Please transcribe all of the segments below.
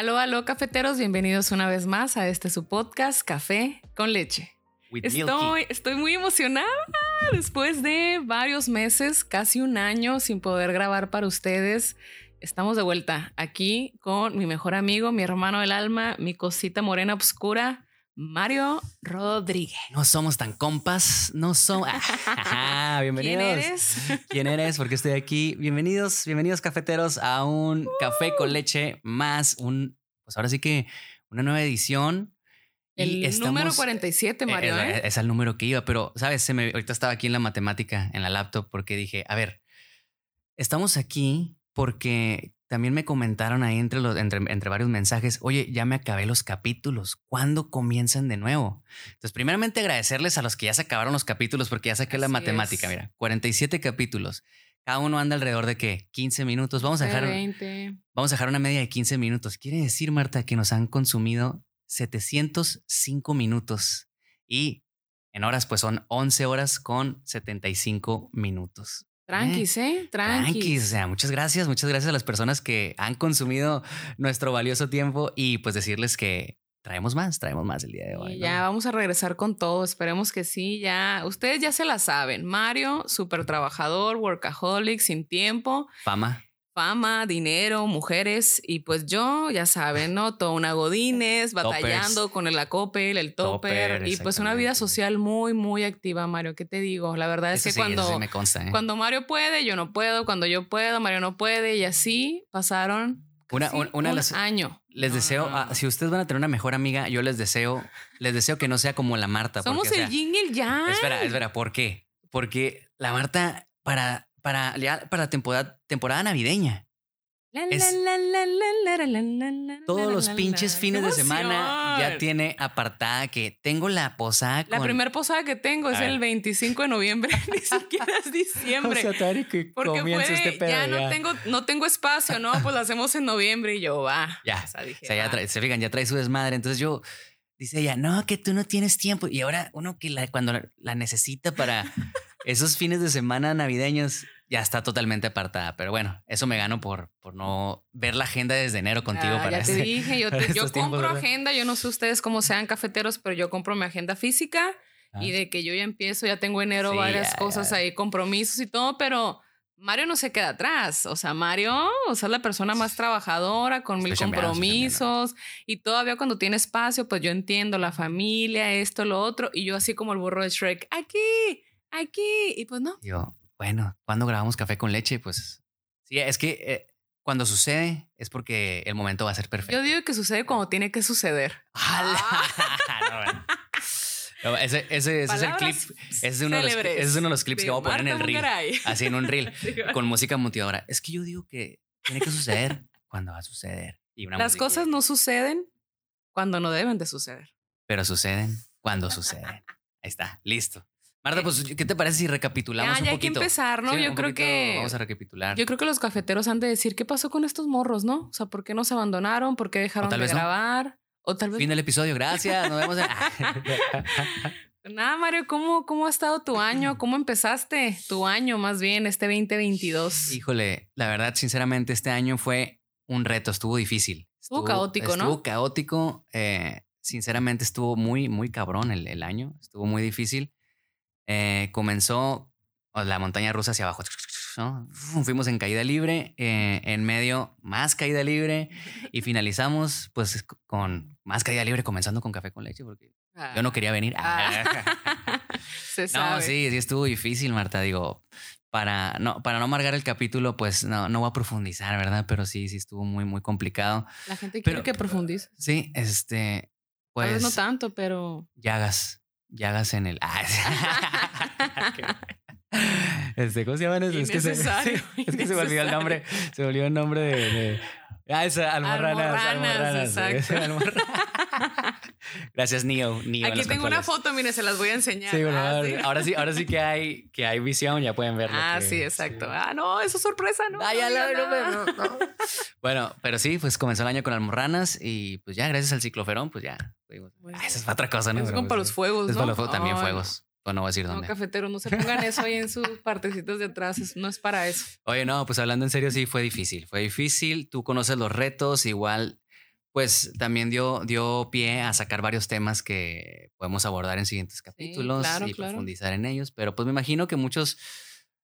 Aló, aló, cafeteros, bienvenidos una vez más a este su podcast Café con Leche. Estoy, estoy muy emocionada después de varios meses, casi un año sin poder grabar para ustedes. Estamos de vuelta aquí con mi mejor amigo, mi hermano del alma, mi cosita morena oscura, Mario Rodríguez. No somos tan compas, no somos. bienvenidos. ¿Quién eres? ¿Quién eres? Porque estoy aquí. Bienvenidos, bienvenidos cafeteros a un café con leche más un, pues ahora sí que una nueva edición. El número 47, Mario. Es, ¿eh? es, el número que iba, pero sabes, se me, ahorita estaba aquí en la matemática, en la laptop, porque dije, a ver, estamos aquí porque también me comentaron ahí entre, los, entre, entre, varios mensajes, oye, ya me acabé los capítulos, ¿cuándo comienzan de nuevo? Entonces, primeramente agradecerles a los que ya se acabaron los capítulos porque ya saqué Así la matemática, es. mira, 47 capítulos. Cada uno anda alrededor de qué? 15 minutos. Vamos a dejar 20. Vamos a dejar una media de 15 minutos. Quiere decir, Marta, que nos han consumido 705 minutos y en horas pues son 11 horas con 75 minutos. Tranquis, ¿eh? Tranquis. Tranquis. O sea, muchas gracias, muchas gracias a las personas que han consumido nuestro valioso tiempo y pues decirles que traemos más, traemos más el día de hoy. ¿no? Ya vamos a regresar con todo, esperemos que sí, ya, ustedes ya se la saben. Mario, súper trabajador, workaholic, sin tiempo. Fama fama, dinero, mujeres y pues yo, ya saben, ¿no? Toda una godines, batallando Toppers. con el acopel, el topper, topper y pues una vida social muy, muy activa, Mario. ¿Qué te digo? La verdad es eso que sí, cuando, sí me consta, ¿eh? cuando Mario puede, yo no puedo, cuando yo puedo, Mario no puede y así pasaron una, una, una un las, año. Les no, deseo, no, no. si ustedes van a tener una mejor amiga, yo les deseo, les deseo que no sea como la Marta. Somos porque, el o sea, yin y el yang. Espera, espera, ¿por qué? Porque la Marta, para, para, para la temporada, temporada navideña, todos los pinches fines de semana ya tiene apartada que tengo la posada. La primera posada que tengo es el 25 de noviembre, ni siquiera es diciembre. Porque este pedo, ya, No, tengo, no tengo espacio, ¿no? Pues la hacemos en noviembre y yo, va. Ya. Dije, ya trae, se fijan, ya trae su desmadre. Entonces yo, dice ella, no, que tú no tienes tiempo. Y ahora uno que cuando la necesita para esos fines de semana navideños ya está totalmente apartada. Pero bueno, eso me gano por, por no ver la agenda desde enero contigo Ah, para ya te este- dije, yo, te- yo tiempos, compro ¿verdad? agenda, yo no sé ustedes cómo sean cafeteros, pero yo compro mi agenda física Ah. y de que yo ya empiezo, ya tengo enero Sí, varias ya, cosas ya. ahí, compromisos y todo, pero Mario no se queda atrás. O sea, Mario, o sea, la persona más trabajadora, con mil Estoy estoy compromisos y todavía cuando tiene espacio, pues yo entiendo la familia, esto, lo otro, y yo así como el burro de Shrek, aquí, aquí, y pues no. Digo, bueno, ¿cuándo grabamos café con leche? Pues sí, es que eh, cuando sucede es porque el momento va a ser perfecto. Yo digo que sucede cuando tiene que suceder. ¡Hala! No, bueno. No, ese, ese- ese es el clip. Ese es uno de los, ese es uno de los clips de que voy a poner en el Marta reel. Mungaray. Así en un reel. Con música motivadora. Es que yo digo que tiene que suceder cuando va a suceder. Y una Las música- cosas no suceden cuando no deben de suceder. Pero suceden cuando suceden. Ahí está, listo. Marta, pues, ¿qué te parece si recapitulamos Ya, un ya hay que poquito? empezar, ¿no? Sí, yo creo poquito que Vamos a recapitular. yo creo que los cafeteros han de decir qué pasó con estos morros, ¿no? O sea, ¿por qué nos abandonaron? ¿Por qué dejaron de no. grabar? O tal vez Fin del episodio, gracias. Nos vemos. En... Nada, Mario, ¿cómo, ¿cómo ha estado tu año? ¿Cómo empezaste tu año más bien, este 2022? Híjole, la verdad, sinceramente, este año fue un reto, estuvo difícil. Estuvo caótico, ¿no? Estuvo caótico. eh, sinceramente, estuvo muy, muy cabrón el, el año. Estuvo muy difícil. Eh, comenzó o, la montaña rusa hacia abajo. ¿no? Fuimos en caída libre, eh, en medio más caída libre y finalizamos pues con más caída libre comenzando con café con leche porque yo no quería venir. Ah. Se No, sí, sí estuvo difícil, Marta. Digo, para no, para no amargar el capítulo, pues no, no voy a profundizar, ¿verdad? Pero sí, sí estuvo muy, muy complicado. La gente quiere Pero- que profundices. Sí, este, Tal vez pues no tanto, pero llagas, llagas en el. Ah, este, ¿cómo se llaman esos? Es que se, es que se me olvidó el nombre. Se me olvidó el nombre de. de- ah, es almorranas. Almorranas, almorranas, exacto. almorranas. Gracias, Neo. Aquí tengo una foto, miren, se las voy a enseñar. Sí, bueno, Ah, ahora, sí. ahora sí, ahora sí que hay, que hay visión, ya pueden verlo. Ah, que- sí, exacto. sí. Ah, no, eso es sorpresa, ¿no? Ah, ya no, no, no, no. Bueno, pero sí, pues comenzó el año con almorranas y pues ya gracias al cicloferón, pues ya. Bueno. ah, esa es otra cosa, ¿no? Es como para los fuegos, Es ¿no? para los fuegos, también Ay, fuegos. Pues no voy a decir No, dónde. cafeteros, no se pongan eso ahí en sus partecitas de atrás. es- No es para eso. Oye, no, pues hablando en serio, sí fue difícil. Fue difícil. Tú conoces los retos, igual pues también dio, dio pie a sacar varios temas que podemos abordar en siguientes capítulos y profundizar en ellos. Pero pues me imagino que muchos,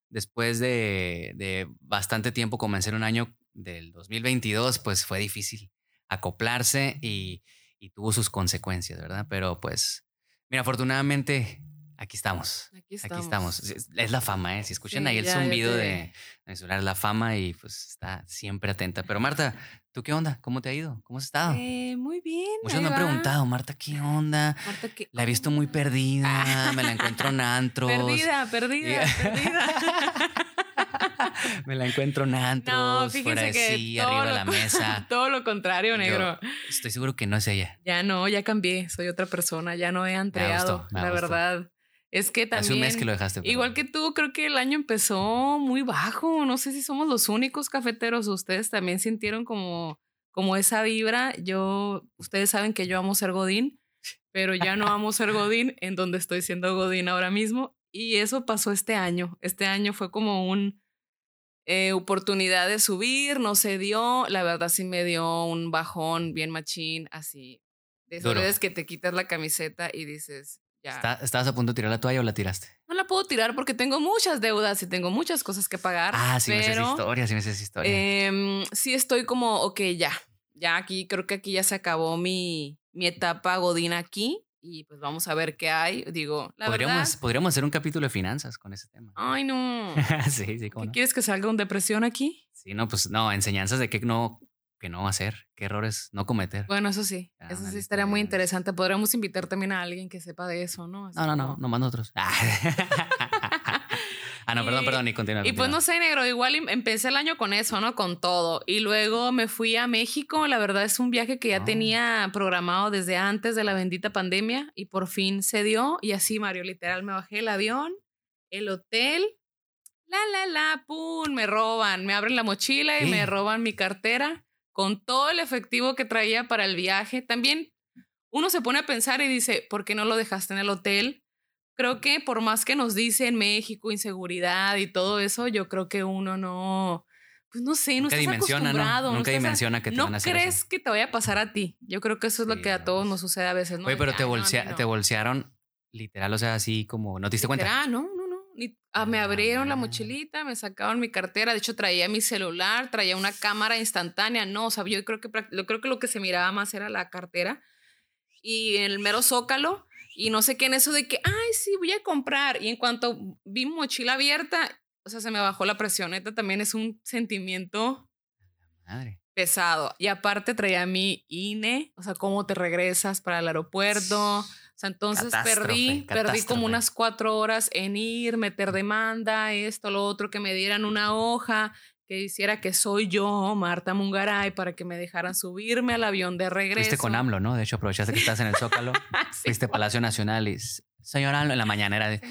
después de, de bastante tiempo, comenzar un año del 2022, pues fue difícil acoplarse y, y tuvo sus consecuencias, ¿verdad? Pero pues, mira, afortunadamente Aquí estamos. Aquí estamos. Es, la fama, ¿eh? Si escuchan ahí el zumbido de, de la fama y pues está siempre atenta. Pero Marta, ¿tú qué onda? ¿Cómo te ha ido? ¿Cómo has estado? Eh, muy bien. Muchos me han preguntado, Marta, ¿qué onda? Marta, ¿qué La he visto muy perdida, me la encuentro en antros. Perdida, perdida, perdida. me la encuentro en antros, no, fuera de sí, arriba de la mesa. Todo lo contrario, negro. estoy seguro que no es ella. Ya no, ya cambié, soy otra persona, ya no he antreado, la verdad. Es que también. Hace un mes que lo dejaste. Igual que tú, creo que el año empezó muy bajo. No sé si somos los únicos cafeteros. Ustedes también sintieron como, como esa vibra. Yo, ustedes saben que yo amo ser Godín, pero ya no amo ser Godín en donde estoy siendo Godín ahora mismo. Y eso pasó este año. Este año fue como un eh, oportunidad de subir, no se dio. La verdad sí me dio un bajón bien machín, así. De esas veces que te quitas la camiseta y dices, ¿Estabas a punto de tirar la toalla o la tiraste? No la puedo tirar porque tengo muchas deudas y tengo muchas cosas que pagar. Ah, sí pero, me historia, sí me haces historia. Em, sí estoy como, ok, ya. Ya aquí, creo que aquí ya se acabó mi, mi etapa godina aquí y pues vamos a ver qué hay. Digo, la podríamos, verdad. Podríamos hacer un capítulo de finanzas con ese tema. Ay, no. sí, sí, ¿cómo ¿Quieres que salga una depresión aquí? Sí, no, pues no, enseñanzas de qué no, que no hacer, qué errores no cometer. Bueno, eso sí, eso sí estaría muy interesante. Podríamos invitar también a alguien que sepa de eso, ¿no? no, no, no, no, más nosotros. ah, no, perdón, perdón, y continúa. Y pues no sé, negro, igual em, empecé el año con eso, ¿no? Con todo. Y luego me fui a México. La verdad es un viaje que ya ah. tenía programado desde antes de la bendita pandemia y por fin se dio. Y así, Mario, literal, me bajé el avión, el hotel. La, la, la, pum, me roban, me abren la mochila y me roban mi cartera con todo el efectivo que traía para el viaje. También uno se pone a pensar y dice, ¿por qué no lo dejaste en el hotel? Creo que por más que nos dice en México inseguridad y todo eso, yo creo que uno no, pues no sé, no Nunca estás dimensiona, acostumbrado. ¿no? Nunca dimensiona que te van a hacer crees que te vaya a pasar a ti. Yo creo que eso es lo que a todos nos sucede a veces. ¿no? Oye, pero te, te bolsearon literal, o sea, así como, ¿no te diste cuenta? Ah, no, no, Ah, me abrieron la mochilita, me sacaron mi cartera, de hecho traía mi celular, traía una cámara instantánea, no, o sea, yo creo que, yo creo que lo que se miraba más era la cartera y el mero zócalo y no sé qué en eso de que, ay, sí, voy a comprar y en cuanto vi mochila abierta, o sea, se me bajó la presión, neta también es un sentimiento pesado y aparte traía mi INE, o sea, cómo te regresas para el aeropuerto. O sea, entonces perdí, perdí como unas cuatro horas en ir, meter demanda, esto, lo otro, que me dieran una hoja que hiciera que soy yo, Marta Mungaray, para que me dejaran subirme al avión de regreso. Fuiste con AMLO, ¿no? De hecho, aprovechaste que estás en el Zócalo, fuiste Palacio Nacional y señor AMLO en la mañanera de,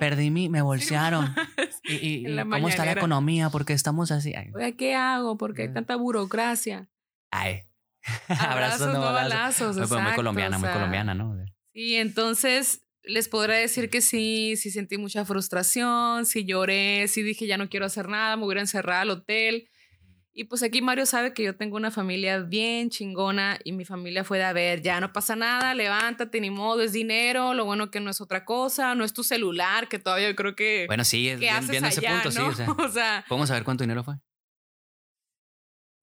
perdí mi, me bolsearon. y, cómo está la economía? Porque estamos así. ¿qué hago? Porque hay tanta burocracia. Ay. Abrazos, no balazos. muy colombiana, muy colombiana, ¿no? Y entonces les podré decir que sí, sí sentí mucha frustración, sí lloré, sí dije ya no quiero hacer nada, me voy a encerrar al hotel. Y pues aquí Mario sabe que yo tengo una familia bien chingona y mi familia fue de, a ver, ya no pasa nada, levántate, ni modo, es dinero, lo bueno que no es otra cosa, no es tu celular, que todavía yo creo que... Bueno, sí, es bien, viendo ese punto, sí. O sea, ¿Podemos saber cuánto dinero fue?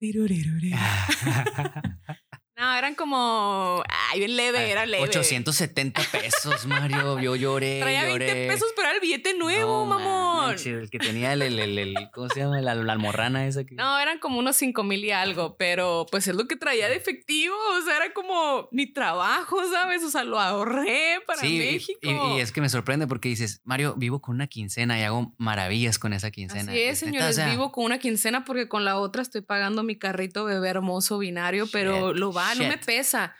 No, eran como. Ay, bien leve, era leve. 870 pesos, Mario. Yo lloré. Traía lloré. 20 pesos, pero era el billete nuevo, mamón. el que tenía el, el, el, ¿Cómo se llama? La, almorrana esa. Que... No, eran como unos 5 mil y algo, pero pues es lo que traía de efectivo. O sea, era como mi trabajo, ¿sabes? O sea, lo ahorré para México. Y, y, es que me sorprende porque dices, Mario, vivo con una quincena y hago maravillas con esa quincena. Sí, es, señores, vivo con una quincena porque con la otra estoy pagando mi carrito bebé hermoso binario, pero lo va no me pesa.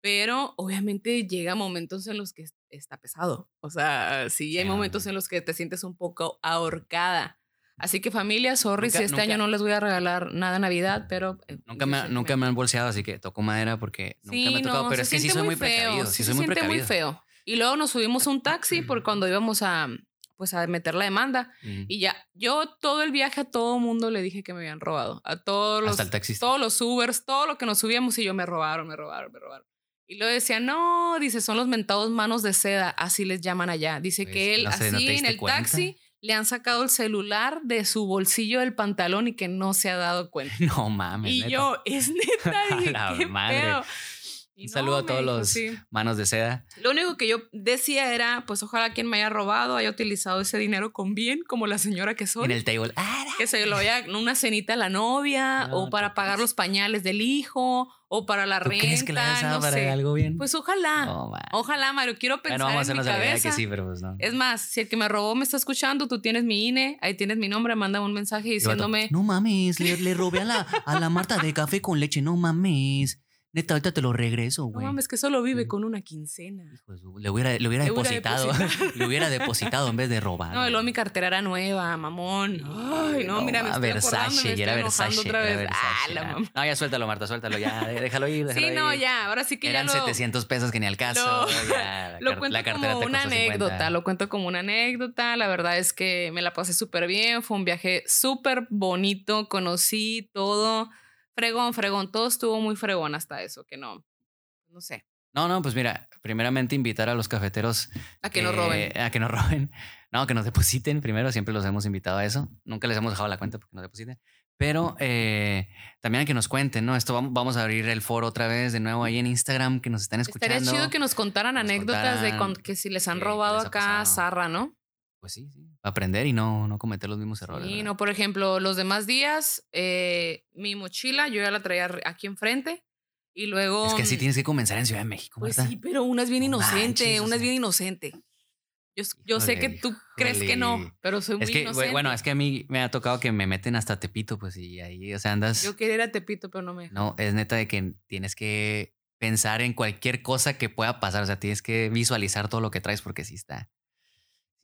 Pero obviamente llega momentos en los que está pesado. O sea, sí hay momentos en los que te sientes un poco ahorcada. Así que familia, sorry si este año no les voy a regalar nada Navidad, pero... Eh, nunca me, nunca me han bolseado, así que toco madera porque nunca me ha tocado, pero es que sí soy muy, feo. precavido. Sí, se soy muy, muy feo. Y luego nos subimos un taxi porque cuando íbamos a, pues a meter la demanda. Y ya, yo todo el viaje a todo mundo le dije que me habían robado. A todos los, todos los Ubers, todo lo que nos subíamos y yo me robaron, me robaron, me robaron. Y luego decía, no, dice, son los mentados manos de seda, así les llaman allá. Dice pues, que él, así en el taxi, le han sacado el celular de su bolsillo del pantalón y que no se ha dado cuenta. No mames. Y yo, es neta, dije, qué madre. Un saludo a todos los manos de seda. Lo único que yo decía era, pues ojalá quien me haya robado haya utilizado ese dinero con bien, como la señora que soy. En el table. Que se lo vaya una cenita a la novia, o para pagar los pañales del hijo, o para la renta. ¿Crees que la no para algo bien? Pues ojalá. ojalá, Mario. Quiero pensar vamos en mi cabeza. Que sí, pero pues no. Es más, si el que me robó me está escuchando, tú tienes mi INE, ahí tienes mi nombre, manda un mensaje diciéndome. No mames, le, le robé a la, a la Marta de café con leche, no mames. Neta, ahorita te lo regreso, güey. No mames, que solo vive con una quincena. le hubiera, le hubiera depositado. le hubiera depositado en vez de robar. No, luego mi cartera era nueva, mamón. Ay, no, mira, me estoy Versace, me era Versace, otra vez. Versace, ah, la mamá. No, ya suéltalo, Marta, suéltalo ya. Déjalo ir, déjalo Sí, no, ya. Ahora sí que Eran ya lo... 700 pesos que ni al caso. Lo, ya, lo cuento como una anécdota. Lo cuento como una anécdota. La verdad es que me la pasé súper bien. Fue un viaje súper bonito. Conocí todo Fregón, fregón, todo estuvo muy fregón hasta eso, que no, no sé. No, no, pues mira, primeramente invitar a los cafeteros a que, nos roben. A que nos roben. No, que nos depositen primero, siempre los hemos invitado a eso. Nunca les hemos dejado la cuenta porque nos depositen. Pero eh, también a que nos cuenten, ¿no? Esto vamos, a abrir el foro otra vez de nuevo ahí en Instagram, que nos están escuchando. Estaría chido que nos contaran anécdotas de que si les han robado acá a Zarra, ¿no? Pues sí, sí. Aprender y no, no cometer los mismos errores. Sí, no, por ejemplo, los demás días, eh, mi mochila yo ya la traía aquí enfrente. Y luego. Es que sí tienes que comenzar en Ciudad de México. Pues sí, pero una es bien inocente, una es bien inocente. Yo, yo sé que tú crees que no, pero soy muy es que, inocente. Bueno, es que a mí me ha tocado que me meten hasta Tepito, pues, y ahí, o sea, andas. Yo quería ir a Tepito, pero no me. No, es neta de que tienes que pensar en cualquier cosa que pueda pasar. O sea, tienes que visualizar todo lo que traes porque sí está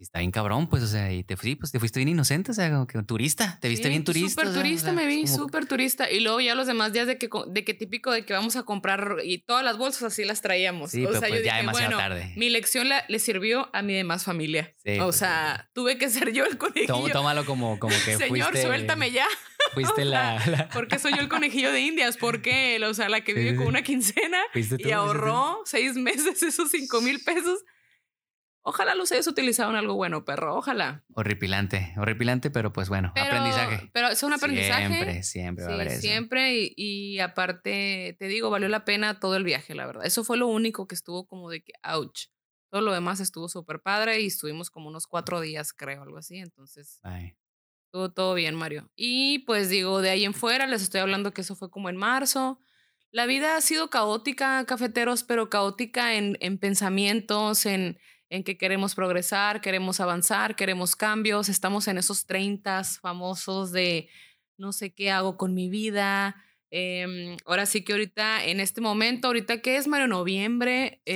está bien cabrón, pues, o sea, y te, sí, pues, te fuiste bien inocente, o sea, como que turista, te viste bien turista. Súper turista, me vi, súper turista. Y luego ya los demás días de que, de que típico de que vamos a comprar y todas las bolsas así las traíamos. Sí, o sea, pues yo ya dije, demasiado bueno, tarde. mi lección le sirvió a mi demás familia. o pues, sea, tuve que ser yo el conejillo. Tómalo como, como que Señor, suéltame ya. Fuiste la, Porque soy yo el conejillo de indias, porque, o sea, la que vive con una quincena y ahorró seis meses esos cinco mil pesos Ojalá los hayas utilizado en algo bueno, perro. Ojalá. Horripilante, horripilante, pero pues bueno, aprendizaje. Pero es un aprendizaje. Siempre, siempre va a haber eso. Siempre. Y, y, aparte, te digo, valió la pena todo el viaje, la verdad. Eso fue lo único que estuvo como de que, ouch. Todo lo demás estuvo súper padre y estuvimos como unos cuatro días, creo, algo así. Entonces, estuvo todo bien, Mario. Y pues digo, de ahí en fuera, les estoy hablando que eso fue como en marzo. La vida ha sido caótica, cafeteros, pero caótica en, en pensamientos, en en que queremos progresar, queremos avanzar, queremos cambios, estamos en esos 30 famosos de no sé qué hago con mi vida. Em, ahora sí que ahorita, en este momento, ahorita que es Mario Noviembre, eh,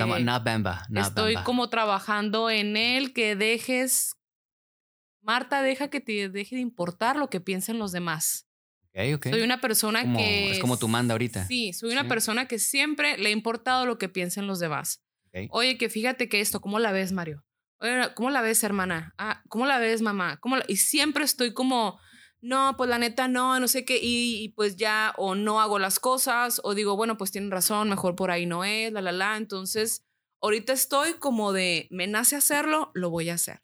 estoy como trabajando en él, que dejes, Marta, deja que te deje de importar lo que piensen los demás. Soy una persona que... Es como tu manda ahorita. Sí, soy una persona que siempre le ha importado lo que piensen los demás. Oye, que fíjate que esto, ¿cómo la ves, Mario? Oye, ¿cómo la ves, hermana? Ah, ¿cómo la ves, mamá? ¿Cómo Y siempre estoy como, no, pues la neta no, no sé qué, y, pues ya o no hago las cosas, o digo, bueno, pues tienen razón, mejor por ahí no es, la, la, la. Entonces, ahorita estoy como de, me nace hacerlo, lo voy a hacer.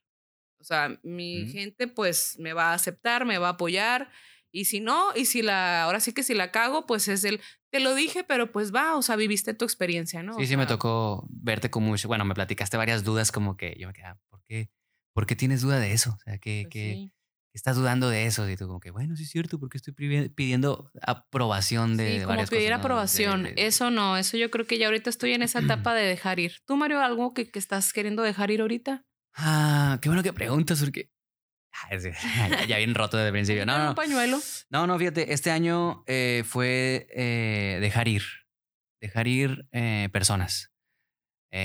O sea, mi gente pues me va a aceptar, me va a apoyar. Y si no, y si la, ahora sí que si la cago, pues es el, te lo dije, pero pues va, o sea, viviste tu experiencia, ¿no? Sí, sí, me tocó verte con mucho, bueno, me platicaste varias dudas como que yo me quedaba, ¿por qué? ¿Por qué tienes duda de eso? O sea, ¿qué, pues qué, estás dudando de eso? Y tú como que, bueno, sí es cierto, porque estoy pidiendo aprobación de, sí, como pedir aprobación. Eso no, eso yo creo que ya ahorita estoy en esa etapa de dejar ir. ¿Tú, Mario, algo que, que estás queriendo dejar ir ahorita? Ah, qué bueno que preguntas, porque ya bien roto desde el principio. No, no. Un pañuelo. No, no, fíjate, este año eh, fue eh, dejar ir, dejar ir eh, personas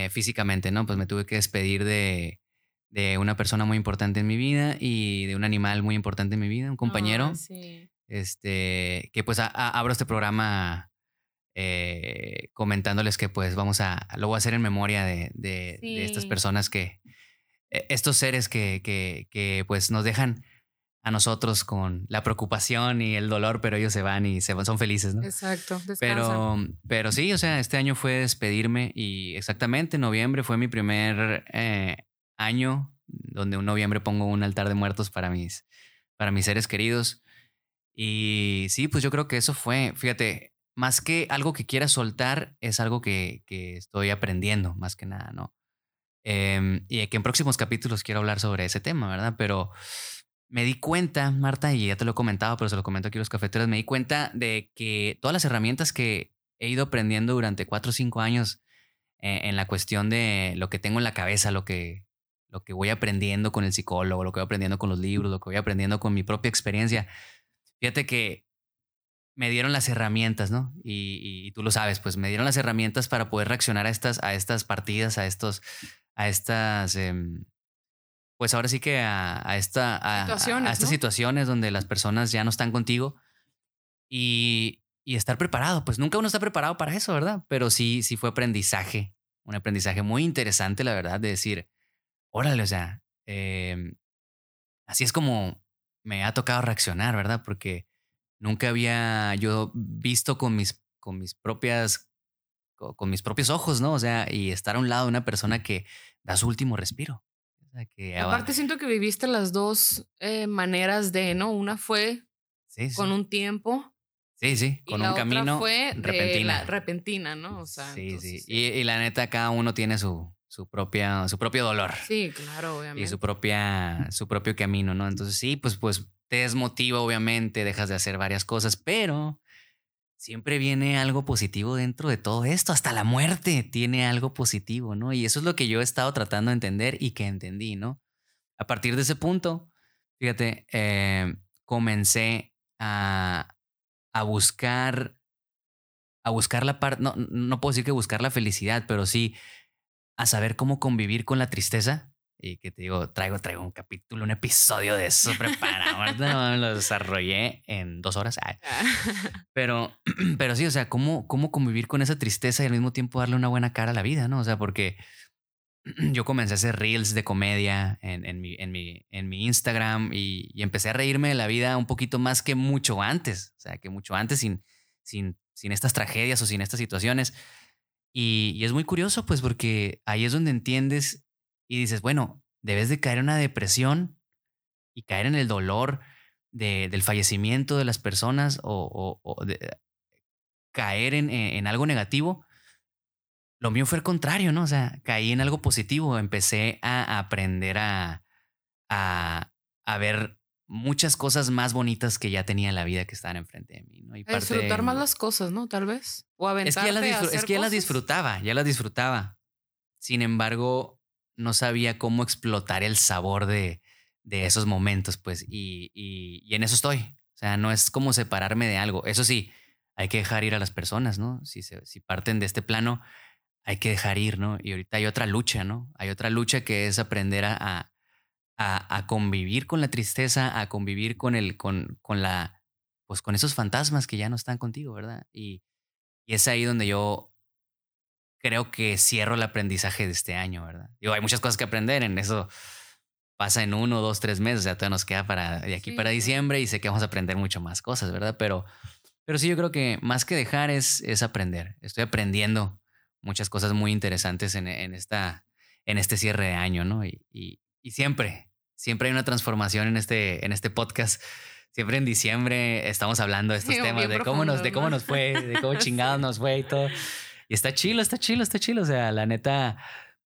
físicamente, ¿no? Pues me tuve que despedir de, de, una persona muy importante en mi vida y de un animal muy importante en mi vida, un compañero. Este, que pues abro este programa comentándoles que pues vamos a, lo voy a hacer en memoria de, de estas personas que, estos seres que, que, que pues nos dejan a nosotros con la preocupación y el dolor, pero ellos se van y se van, son felices, ¿no? Exacto. Pero, pero sí, o sea, este año fue despedirme y exactamente noviembre fue mi primer eh, año donde un noviembre pongo un altar de muertos para mis, para mis seres queridos. Y sí, pues yo creo que eso fue, fíjate, más que algo que quiera soltar, es algo que, que estoy aprendiendo, más que nada, ¿no? Em, y que en próximos capítulos quiero hablar sobre ese tema, ¿verdad? Pero me di cuenta, Marta, y ya te lo he comentado, pero se lo comento aquí a los cafeteros, me di cuenta de que todas las herramientas que he ido aprendiendo durante cuatro o cinco años eh, en la cuestión de lo que tengo en la cabeza, lo que, lo que voy aprendiendo con el psicólogo, lo que voy aprendiendo con los libros, lo que voy aprendiendo con mi propia experiencia, fíjate que me dieron las herramientas, ¿no? Y, tú lo sabes, pues me dieron las herramientas para poder reaccionar a estas, a estas partidas, a estos, a estas, em, pues ahora sí que a, esta, a, situaciones, a estas situaciones donde las personas ya no están contigo y, y, estar preparado. Pues nunca uno está preparado para eso, ¿verdad? Pero sí, sí fue aprendizaje, un aprendizaje muy interesante, la verdad, de decir, órale, o sea, em, así es como me ha tocado reaccionar, ¿verdad? Porque nunca había yo visto con mis, con mis propias, con mis propios ojos, ¿no? O sea, y estar a un lado de una persona que da su último respiro. Aparte siento que viviste las dos eh, maneras de, ¿no? Una fue con un tiempo. Sí, sí, con un camino fue repentina. repentina, ¿no? sí, sí. Y, la neta, cada uno tiene su, su, propia, su propio dolor. Sí, claro, obviamente. Y su, propia, su propio camino, ¿no? Entonces sí, pues, pues te desmotiva, obviamente, dejas de hacer varias cosas, pero siempre viene algo positivo dentro de todo esto. Hasta la muerte tiene algo positivo, ¿no? Y eso es lo que yo he estado tratando de entender y que entendí, ¿no? A partir de ese punto, fíjate, eh, comencé a, a, buscar, a buscar la parte, no, no puedo decir que buscar la felicidad, pero sí a saber cómo convivir con la tristeza y que te digo, traigo, traigo un capítulo, un episodio de eso preparado. no, lo desarrollé en dos horas. Ah. Pero, pero sí, o sea, ¿cómo, cómo convivir con esa tristeza y al mismo tiempo darle una buena cara a la vida, ¿no? O sea, porque yo comencé a hacer reels de comedia en, en, mi, en, mi, en mi Instagram y, y, empecé a reírme de la vida un poquito más que mucho antes. O sea, que mucho antes sin, sin, sin estas tragedias o sin estas situaciones. Y, y es muy curioso, pues, porque ahí es donde entiendes y dices, bueno, debes de caer en una depresión y caer en el dolor de, del fallecimiento de las personas o, o, de, caer en, en, algo negativo. Lo mío fue el contrario, ¿no? O sea, caí en algo positivo, empecé a aprender a, a, a ver muchas cosas más bonitas que ya tenía en la vida que estaban enfrente de mí. ¿no? Y disfrutar más las cosas, ¿no? Tal vez. O aventarte es que ya las, es que ya las disfrutaba, ya las disfrutaba. Sin embargo, no sabía cómo explotar el sabor de, de esos momentos, pues, y, y, en eso estoy. O sea, no es como separarme de algo. Eso sí, hay que dejar ir a las personas, ¿no? Si, se, si parten de este plano, hay que dejar ir, ¿no? Y ahorita hay otra lucha, ¿no? Hay otra lucha que es aprender a, a, a convivir con la tristeza, a convivir con el, con, con la, pues con esos fantasmas que ya no están contigo, ¿verdad? Y, y es ahí donde yo creo que cierro el aprendizaje de este año, ¿verdad? Digo, hay muchas cosas que aprender en eso. Pasa en uno, dos, tres meses, ya todavía nos queda para de aquí para diciembre y sé que vamos a aprender mucho más cosas, ¿verdad? Pero, pero sí, yo creo que más que dejar es, es aprender. Estoy aprendiendo muchas cosas muy interesantes en, en esta, en este cierre de año, ¿no? Y, y, y, siempre, siempre hay una transformación en este, en este podcast. Siempre en diciembre estamos hablando de estos temas, de cómo, nos, de cómo nos fue, de cómo chingados nos fue y todo. Y está chilo, está chilo, está chilo. O sea, la neta,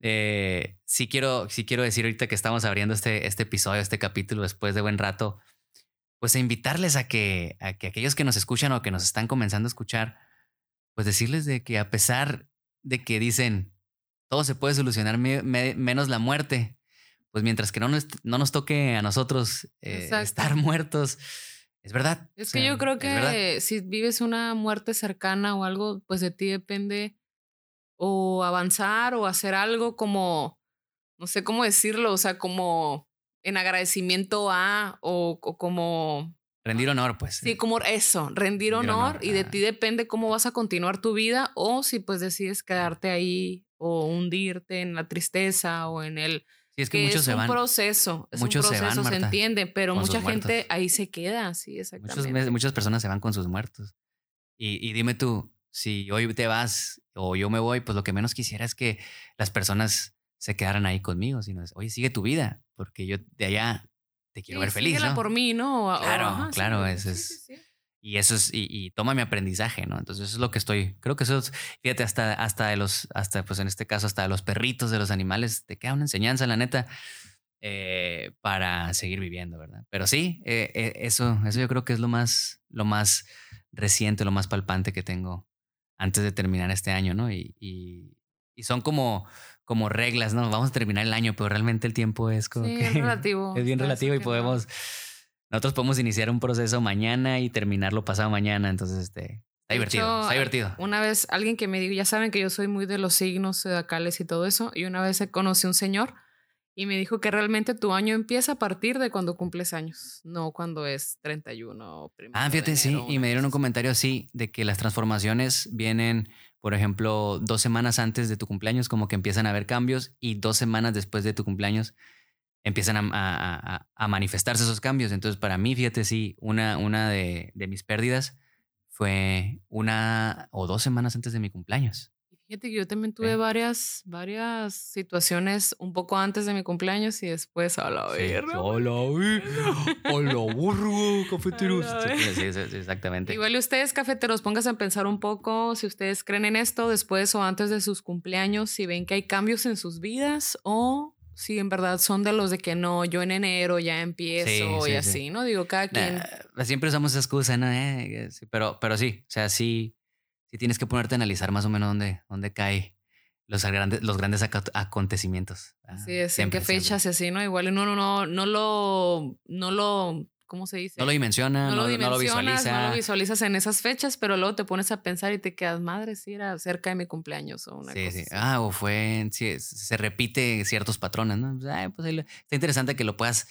eh, sí, quiero, sí quiero decir ahorita que estamos abriendo este, este episodio, este capítulo después de buen rato, pues a invitarles a que, a que aquellos que nos escuchan o que nos están comenzando a escuchar, pues decirles de que a pesar de que dicen todo se puede solucionar menos la muerte, pues mientras que no nos, no nos toque a nosotros eh, estar muertos, es verdad. Es que yo creo que si vives una muerte cercana o algo, pues de ti depende o avanzar o hacer algo como, no sé cómo decirlo, o sea, como en agradecimiento a o, como... Rendir honor, pues. Sí, como eso, rendir, honor, y de ti depende cómo vas a continuar tu vida o si pues decides quedarte ahí o hundirte en la tristeza o en el Sí, es que, muchos se van. Es un proceso, es muchos un proceso, se, entiende, pero mucha gente ahí se queda, sí, exactamente. muchas personas se van con sus muertos. Y, y dime tú, si hoy te vas o yo me voy, pues lo que menos quisiera es que las personas se quedaran ahí conmigo, sino es, oye, sigue tu vida, porque yo de allá te quiero ver feliz. ¿no? por mí, ¿no? claro, claro, eso es. Y eso es, y, toma mi aprendizaje, ¿no? Entonces eso es lo que estoy, creo que eso es, fíjate, hasta, hasta de los, hasta, pues en este caso, hasta de los perritos, de los animales, te queda una enseñanza, la neta, eh, para seguir viviendo, ¿verdad? Pero sí, eh, eh, eso, eso yo creo que es lo más, lo más reciente, lo más palpante que tengo antes de terminar este año, ¿no? Y, y, y son como, como reglas, ¿no? Vamos a terminar el año, pero realmente el tiempo es como sí, es relativo. es bien relativo y podemos, nosotros podemos iniciar un proceso mañana y terminarlo pasado mañana, entonces este, está divertido, está divertido. Una vez alguien que me dijo, ya saben que yo soy muy de los signos zodiacales y todo eso, y una vez conocí a un señor y me dijo que realmente tu año empieza a partir de cuando cumples años, no cuando es 31 o primero. Ah, fíjate, sí, y me dieron un comentario así de que las transformaciones vienen, por ejemplo, dos semanas antes de tu cumpleaños, como que empiezan a haber cambios, y dos semanas después de tu cumpleaños empiezan a, manifestarse esos cambios. Entonces, para mí, fíjate, sí, una, una de, de mis pérdidas fue una o dos semanas antes de mi cumpleaños. Fíjate que yo también tuve varias, varias situaciones un poco antes de mi cumpleaños y después a la verga. Hola, hola, burro, cafeteros. Sí, sí, exactamente. Igual ustedes, cafeteros, pónganse a pensar un poco si ustedes creen en esto después o antes de sus cumpleaños, si ven que hay cambios en sus vidas o si en verdad son de los de que no, yo en enero ya empiezo y así, ¿no? Digo, cada quien. siempre usamos esa excusa, ¿no? Eh, pero, pero sí, o sea, sí si tienes que ponerte a analizar más o menos dónde, dónde cae los grandes, los grandes acontecimientos. Así es, en qué fechas y así, ¿no? Igual no, no, no, no lo, no lo, ¿cómo se dice? No lo dimensiona, no, lo, visualiza. No lo visualizas en esas fechas, pero luego te pones a pensar y te quedas, madre, si era cerca de mi cumpleaños o una sí, cosa. Sí, Ah, o fue, sí, se repite ciertos patrones, ¿no? pues está interesante que lo puedas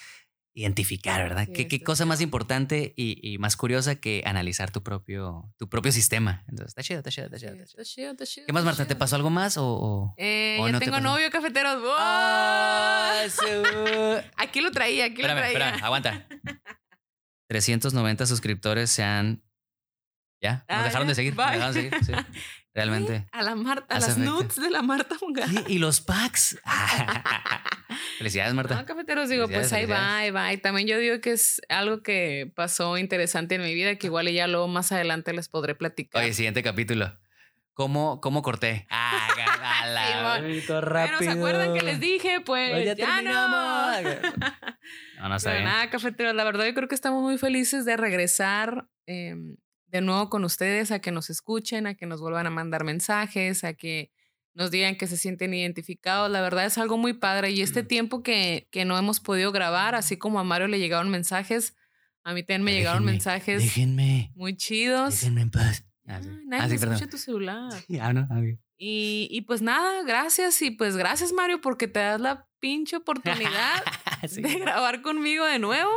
identificar, ¿verdad? ¿Qué, cosa más importante y, más curiosa que analizar tu propio, tu propio sistema? Entonces, está chido, está chido, está chido. Está chido, está chido ¿Qué más, Marta? ¿Te pasó algo más o, eh, ya tengo novio, cafeteros. Ah, aquí lo traía, aquí lo traía. Espérame, aguanta. 390 suscriptores se han... ¿Ya? Nos ah, dejaron de seguir. Nos dejaron de seguir, sí. Realmente. A la Marta, a las nudes de la Marta Sí, y los packs. felicidades, Marta. No, cafeteros, digo, pues ahí va, ahí va. Y también yo digo que es algo que pasó interesante en mi vida, que igual ya luego más adelante les podré platicar. Oye, siguiente capítulo. ¿Cómo, cómo corté? Ah, sí, rápido. Pero ¿se acuerdan que les dije? Pues, ya, no. no, no sé. Nada, cafeteros, la verdad yo creo que estamos muy felices de regresar. Eh, de nuevo con ustedes, a que nos escuchen, a que nos vuelvan a mandar mensajes, a que nos digan que se sienten identificados. La verdad es algo muy padre y este tiempo que, que no hemos podido grabar, así como a Mario le llegaron mensajes, a mí también me llegaron mensajes déjenme, muy chidos. Déjenme en paz. Ah, nadie ah, escucha tu celular. Ah, no, y, y, pues nada, gracias y pues gracias Mario porque te das la pinche oportunidad de grabar conmigo de nuevo.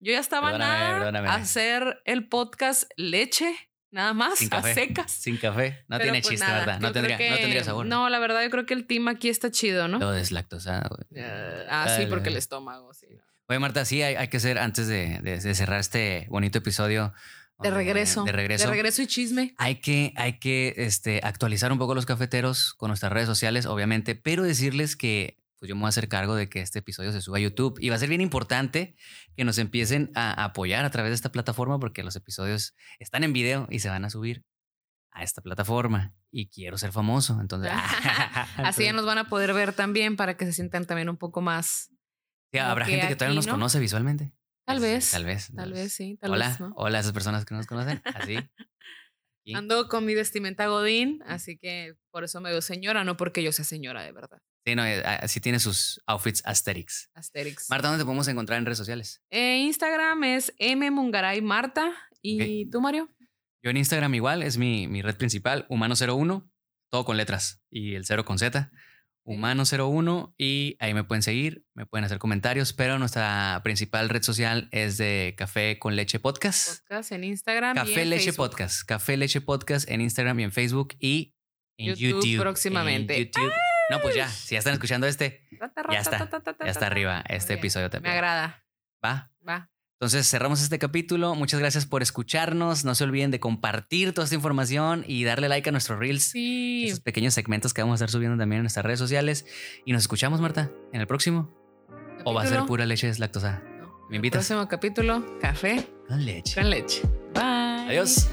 Yo ya estaba nada a hacer el podcast leche, nada más, a secas. Sin café. No tiene pues chiste, ¿verdad? No tendría, no tendría, sabor. No, la verdad, yo creo que el team aquí está chido, ¿no? Todo deslactosado. ah, sí, porque el estómago, sí. Oye, Marta, sí, hay, que hacer, antes de, cerrar este bonito episodio, de regreso. De regreso. De regreso y chisme. Hay que, hay que este, actualizar un poco los cafeteros con nuestras redes sociales, obviamente, pero decirles que pues yo me voy a hacer cargo de que este episodio se suba a YouTube. Y va a ser bien importante que nos empiecen a apoyar a través de esta plataforma porque los episodios están en video y se van a subir a esta plataforma. Y quiero ser famoso. Entonces, así ya nos van a poder ver también para que se sientan también un poco más. habrá gente que todavía no nos conoce visualmente. Tal vez. Tal vez. Tal vez, sí. Tal hola, vez, ¿no? hola a esas personas que no nos conocen. Así. Ando con mi vestimenta Godín, así que por eso me veo señora, no porque yo sea señora de verdad. Sí, no, eh, así tiene sus outfits Asterix. Asterix. Marta, ¿dónde te podemos encontrar en redes sociales? Eh, Instagram es mmungaray Marta. ¿Y tú, Mario? Yo en Instagram igual, es mi, mi red principal, Humano01, todo con letras y el cero con Z. Humano01 y ahí me pueden seguir, me pueden hacer comentarios, pero nuestra principal red social es de Café con Leche Podcast. Podcast en Instagram. Café y en Leche Podcast. Café Leche Podcast en Instagram y en Facebook y en YouTube. próximamente. YouTube. No, pues ya, si ya están escuchando este, ya está. Ya está arriba este episodio también. Me agrada. Va. Va. Entonces cerramos este capítulo. Muchas gracias por escucharnos. No se olviden de compartir toda esta información y darle like a nuestros reels. Sí. Esos pequeños segmentos que vamos a estar subiendo también en nuestras redes sociales. Y nos escuchamos, Marta, en el próximo. ¿O va a ser pura leche deslactosada? ¿Me invitas? Próximo capítulo, café con leche. Con leche. Bye. Adiós.